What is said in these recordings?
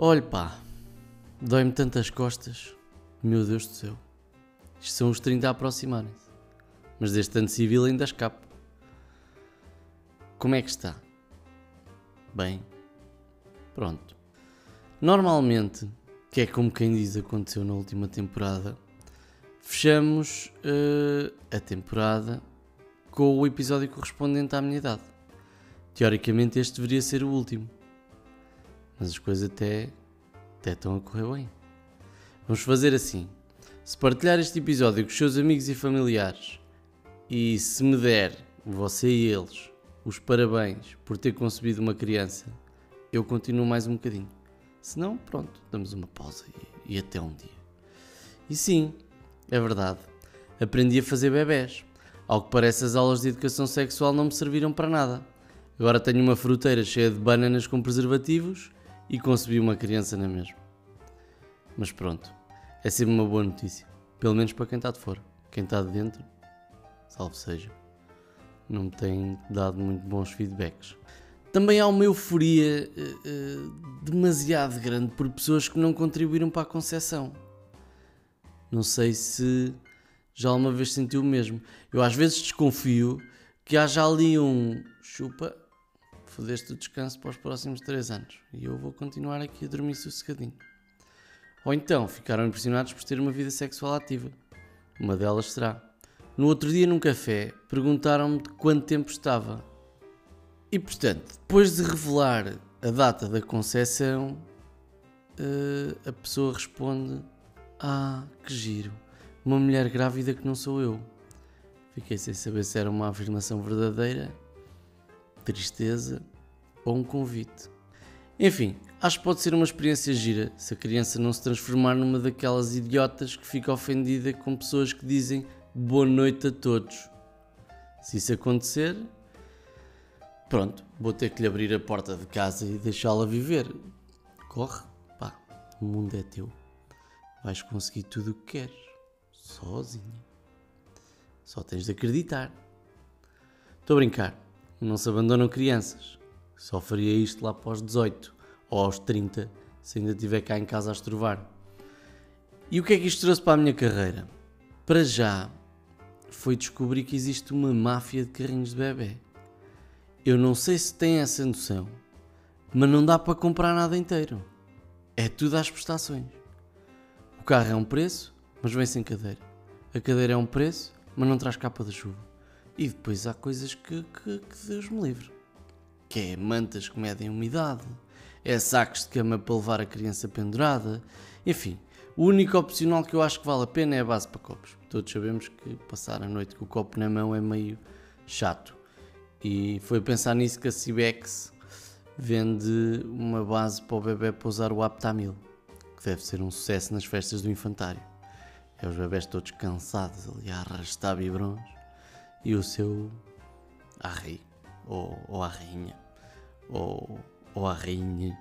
Olhe pá, dói-me tantas costas. Meu Deus do céu. Isto são os 30 a aproximarem-se. Mas deste ano civil ainda escapo. Como é que está? Bem. Pronto. Normalmente, que é como quem diz aconteceu na última temporada, fechamos uh, a temporada com o episódio correspondente à minha idade. Teoricamente este deveria ser o último. Mas as coisas até, até estão a correr bem. Vamos fazer assim. Se partilhar este episódio com os seus amigos e familiares e se me der, você e eles, os parabéns por ter concebido uma criança, eu continuo mais um bocadinho. Se não, pronto, damos uma pausa e, e até um dia. E sim, é verdade, aprendi a fazer bebés. Ao que parece, as aulas de educação sexual não me serviram para nada. Agora tenho uma fruteira cheia de bananas com preservativos e concebi uma criança na mesma. Mas pronto, é sempre uma boa notícia. Pelo menos para quem está de fora. Quem está de dentro, salve seja, não me tem dado muito bons feedbacks. Também há uma euforia uh, uh, demasiado grande por pessoas que não contribuíram para a concepção. Não sei se já alguma vez sentiu o mesmo. Eu às vezes desconfio que haja ali um chupa, fodeste o descanso para os próximos 3 anos e eu vou continuar aqui a dormir sossegadinho. Ou então ficaram impressionados por ter uma vida sexual ativa. Uma delas será. No outro dia, num café, perguntaram-me de quanto tempo estava. E portanto, depois de revelar a data da concepção, uh, a pessoa responde: Ah, que giro, uma mulher grávida que não sou eu. Fiquei sem saber se era uma afirmação verdadeira, tristeza ou um convite. Enfim, acho que pode ser uma experiência gira se a criança não se transformar numa daquelas idiotas que fica ofendida com pessoas que dizem boa noite a todos. Se isso acontecer, pronto, vou ter que lhe abrir a porta de casa e deixá-la viver. Corre, pá, o mundo é teu. Vais conseguir tudo o que queres, sozinho. Só tens de acreditar. Estou a brincar, não se abandonam crianças. Só faria isto lá os 18 ou aos 30, se ainda estiver cá em casa a estrovar. E o que é que isto trouxe para a minha carreira? Para já, foi descobrir que existe uma máfia de carrinhos de bebê. Eu não sei se tem essa noção, mas não dá para comprar nada inteiro. É tudo às prestações. O carro é um preço, mas vem sem cadeira. A cadeira é um preço, mas não traz capa de chuva. E depois há coisas que, que, que Deus me livre que é mantas que medem umidade, é sacos de cama para levar a criança pendurada, enfim. O único opcional que eu acho que vale a pena é a base para copos. Todos sabemos que passar a noite com o copo na mão é meio chato. E foi pensar nisso que a Cibex vende uma base para o bebê para usar o Aptamil, que deve ser um sucesso nas festas do infantário. É os bebés todos cansados ali a arrastar biberons e o seu arreio ou, ou à rainha, ou, ou à rainha,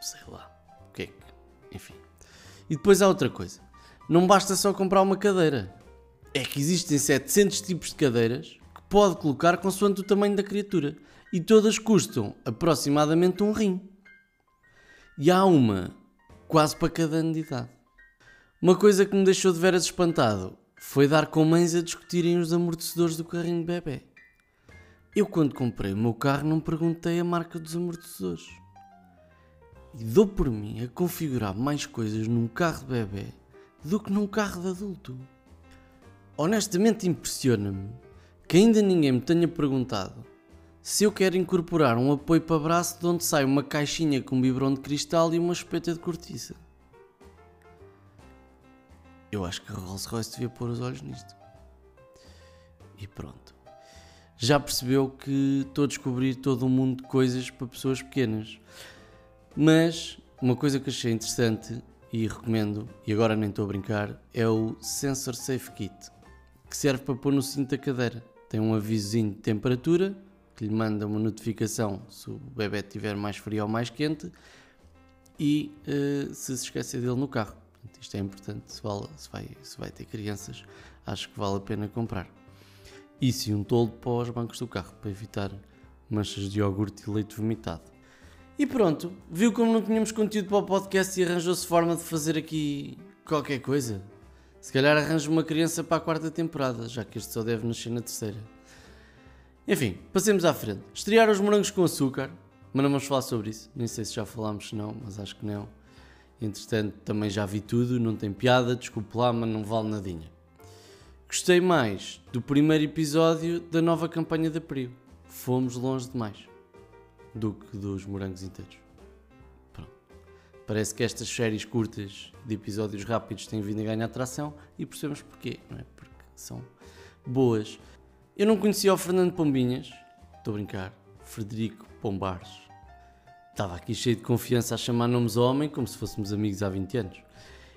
sei lá, o que é que, enfim. E depois há outra coisa, não basta só comprar uma cadeira, é que existem 700 tipos de cadeiras pode colocar consoante o tamanho da criatura, e todas custam aproximadamente um rim. E há uma quase para cada ano de idade. Uma coisa que me deixou de veras espantado foi dar com mães a discutirem os amortecedores do carrinho de bebê. Eu, quando comprei o meu carro, não perguntei a marca dos amortecedores. E dou por mim a configurar mais coisas num carro de bebê do que num carro de adulto. Honestamente, impressiona-me que ainda ninguém me tenha perguntado se eu quero incorporar um apoio para braço de onde sai uma caixinha com um biberão de cristal e uma espeta de cortiça. Eu acho que a Rolls Royce devia pôr os olhos nisto. E pronto já percebeu que estou a descobrir todo um mundo de coisas para pessoas pequenas. Mas uma coisa que achei interessante e recomendo, e agora nem estou a brincar, é o Sensor Safe Kit, que serve para pôr no cinto da cadeira. Tem um avisozinho de temperatura que lhe manda uma notificação se o bebê estiver mais frio ou mais quente e uh, se se esquecer dele no carro. Isto é importante, se, vale, se, vai, se vai ter crianças, acho que vale a pena comprar. E um toldo para os bancos do carro, para evitar manchas de iogurte e leite vomitado. E pronto, viu como não tínhamos conteúdo para o podcast e arranjou-se forma de fazer aqui qualquer coisa. Se calhar arranjo uma criança para a quarta temporada, já que este só deve nascer na terceira. Enfim, passemos à frente. Estrear os morangos com açúcar, mas não vamos falar sobre isso. Nem sei se já falámos, se não, mas acho que não. Entretanto, também já vi tudo, não tem piada, desculpe lá, mas não vale nadinha. Gostei mais do primeiro episódio da nova campanha da Prio. Fomos longe demais do que dos morangos inteiros. Parece que estas séries curtas de episódios rápidos têm vindo a ganhar atração e percebemos porquê, não é? Porque são boas. Eu não conhecia o Fernando Pombinhas, estou a brincar, Frederico Pombares. Estava aqui cheio de confiança a chamar nomes ao homem como se fôssemos amigos há 20 anos.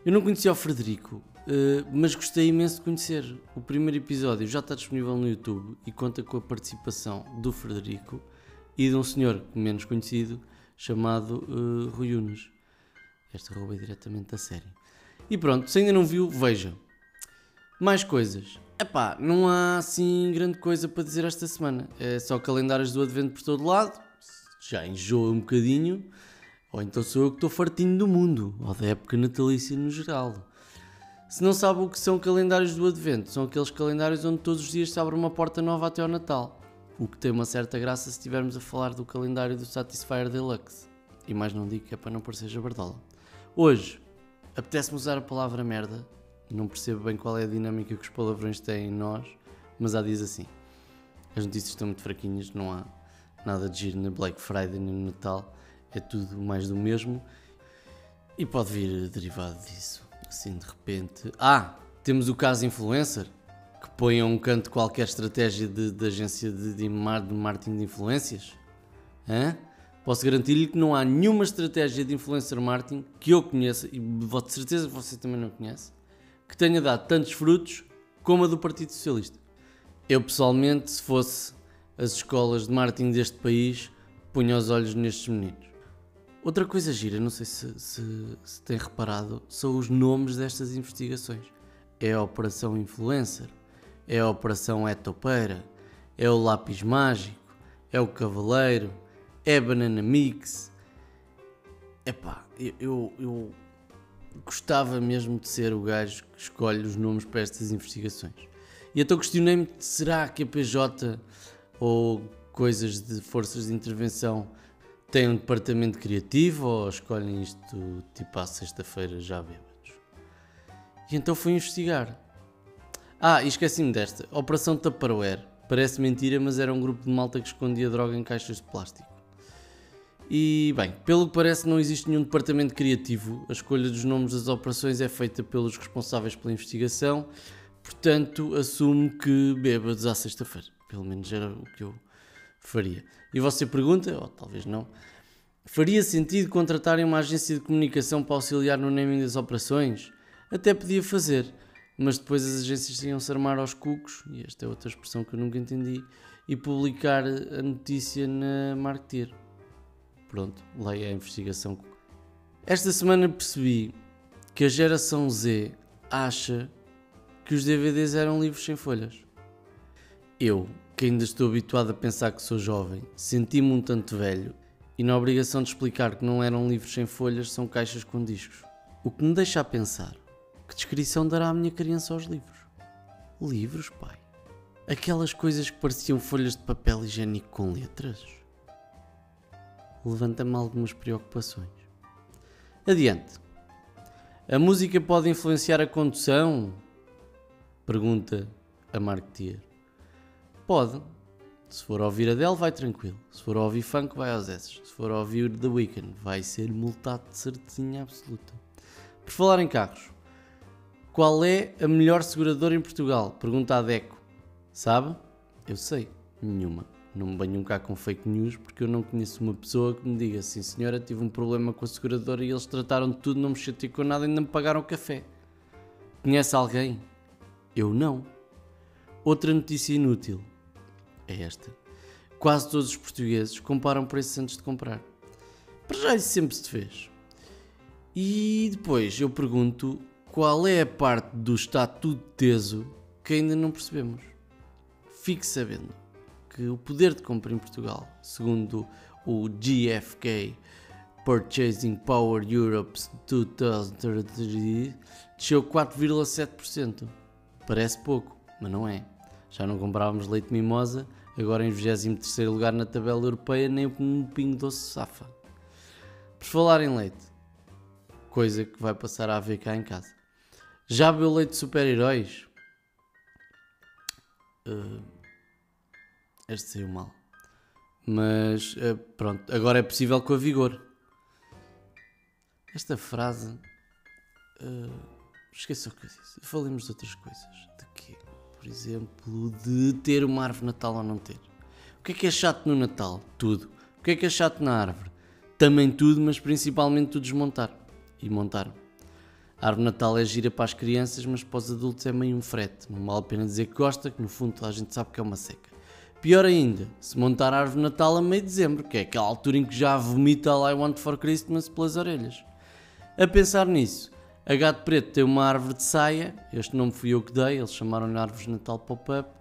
Eu não conhecia o Frederico, eh, mas gostei imenso de conhecer. O primeiro episódio já está disponível no YouTube e conta com a participação do Frederico e de um senhor menos conhecido chamado uh, Rui Unas. Esta rouba é diretamente da série. E pronto, se ainda não viu, veja. Mais coisas. Epá, não há assim grande coisa para dizer esta semana. É só calendários do Advento por todo lado. Já enjoa um bocadinho. Ou então sou eu que estou fartinho do mundo. Ou da época natalícia no geral. Se não sabe o que são calendários do Advento, são aqueles calendários onde todos os dias se abre uma porta nova até ao Natal o que tem uma certa graça se estivermos a falar do calendário do Satisfyer Deluxe. E mais não digo que é para não parecer jabardola. Hoje, apetece-me usar a palavra merda, não percebo bem qual é a dinâmica que os palavrões têm em nós, mas há dias assim. As notícias estão muito fraquinhas, não há nada de giro na Black Friday nem no Natal, é tudo mais do mesmo e pode vir derivado disso, assim de repente. Ah, temos o caso influencer que põe a um canto qualquer estratégia de, de agência de, de, marketing de influências? Hã? Posso garantir-lhe que não há nenhuma estratégia de influencer marketing que eu conheça, e vou de certeza que você também não conhece, que tenha dado tantos frutos como a do Partido Socialista. Eu pessoalmente, se fosse as escolas de marketing deste país, punha os olhos nestes meninos. Outra coisa gira, não sei se, se, se tem reparado, são os nomes destas investigações. É a Operação Influencer, é a Operação É Topeira, é o Lápis Mágico, é o Cavaleiro, é Banana Mix. Epá, eu, eu, eu gostava mesmo de ser o gajo que escolhe os nomes para estas investigações. E então questionei-me: será que a PJ ou coisas de forças de intervenção têm um departamento criativo ou escolhem isto tipo à sexta-feira já bêbados? E então fui investigar. Ah, e esqueci-me desta. Operação Tupperware. Parece mentira, mas era um grupo de malta que escondia droga em caixas de plástico. E, bem, pelo que parece, não existe nenhum departamento criativo. A escolha dos nomes das operações é feita pelos responsáveis pela investigação. Portanto, assumo que bêbados à sexta-feira. Pelo menos era o que eu faria. E você pergunta, ou talvez não, faria sentido contratarem uma agência de comunicação para auxiliar no naming das operações? Até podia fazer mas depois as agências iam-se armar aos cucos, e esta é outra expressão que eu nunca entendi, e publicar a notícia na Marketeer. Pronto, leia a investigação. Esta semana percebi que a geração Z acha que os DVDs eram livros sem folhas. Eu, que ainda estou habituado a pensar que sou jovem, senti-me um tanto velho e na obrigação de explicar que não eram livros sem folhas, são caixas com discos. O que me deixa a pensar que descrição dará a minha criança aos livros? Livros, pai? Aquelas coisas que pareciam folhas de papel higiênico com letras? Levanta-me algumas preocupações. Adiante. A música pode influenciar a condução? Pergunta a Marketeer. Pode. Se for ouvir Adele, vai tranquilo. Se for ouvir funk, vai aos S. Se for ouvir The Weeknd, vai ser multado de certeza absoluta. Por falar em carros, qual é a melhor seguradora em Portugal? Pergunta a Deco. Sabe? Eu sei. Nenhuma. Não me venham cá com fake news porque eu não conheço uma pessoa que me diga assim, senhora, tive um problema com a seguradora e eles trataram de tudo, não me chatei com nada e ainda me pagaram o café. Conhece alguém? Eu não. Outra notícia inútil é esta. Quase todos os portugueses comparam preços antes de comprar. Para já isso sempre se fez. E depois eu pergunto qual é a parte do está tudo teso que ainda não percebemos. Fique sabendo que o poder de compra em Portugal, segundo o GFK Purchasing Power Europe 2023, desceu 4,7%. Parece pouco, mas não é. Já não comprávamos leite mimosa, agora em 23 lugar na tabela europeia, nem um pingo doce safa. Por falar em leite, coisa que vai passar a haver cá em casa. Já bebeu leite de super-heróis? Uh, este saiu mal. Mas uh, pronto, agora é possível com a vigor. Esta frase. Uh, o que eu disse. Falemos de outras coisas. De quê? Por exemplo, de ter uma árvore Natal ou não ter. O que é que é chato no Natal? Tudo. O que é que é chato na árvore? Também tudo, mas principalmente tudo desmontar e montar. A árvore Natal é gira para as crianças, mas para os adultos é meio um frete. Não vale a pena dizer que gosta, que no fundo toda a gente sabe que é uma seca. Pior ainda, se montar a árvore Natal a meio de dezembro, que é aquela altura em que já vomita All I Want for Christmas pelas orelhas. A pensar nisso, a Gato Preto tem uma árvore de saia, este nome fui eu que dei, eles chamaram-lhe Árvores de Natal Pop-Up,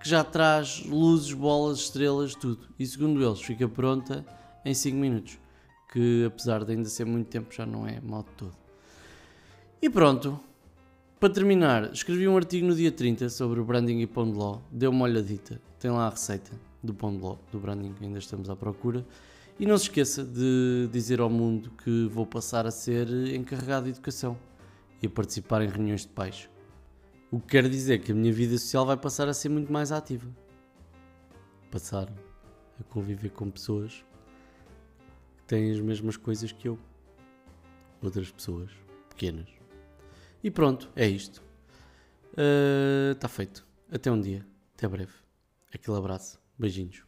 que já traz luzes, bolas, estrelas, tudo. E segundo eles, fica pronta em 5 minutos, que apesar de ainda ser muito tempo, já não é mal de todo. E pronto, para terminar, escrevi um artigo no dia 30 sobre o branding e pão de ló, deu uma olhadita, tem lá a receita do pão de ló, do branding que ainda estamos à procura. E não se esqueça de dizer ao mundo que vou passar a ser encarregado de educação e a participar em reuniões de pais. O que quer dizer que a minha vida social vai passar a ser muito mais ativa. Passar a conviver com pessoas que têm as mesmas coisas que eu. Outras pessoas pequenas. E pronto, é isto. Está uh, feito. Até um dia. Até breve. Aquele abraço. Beijinhos.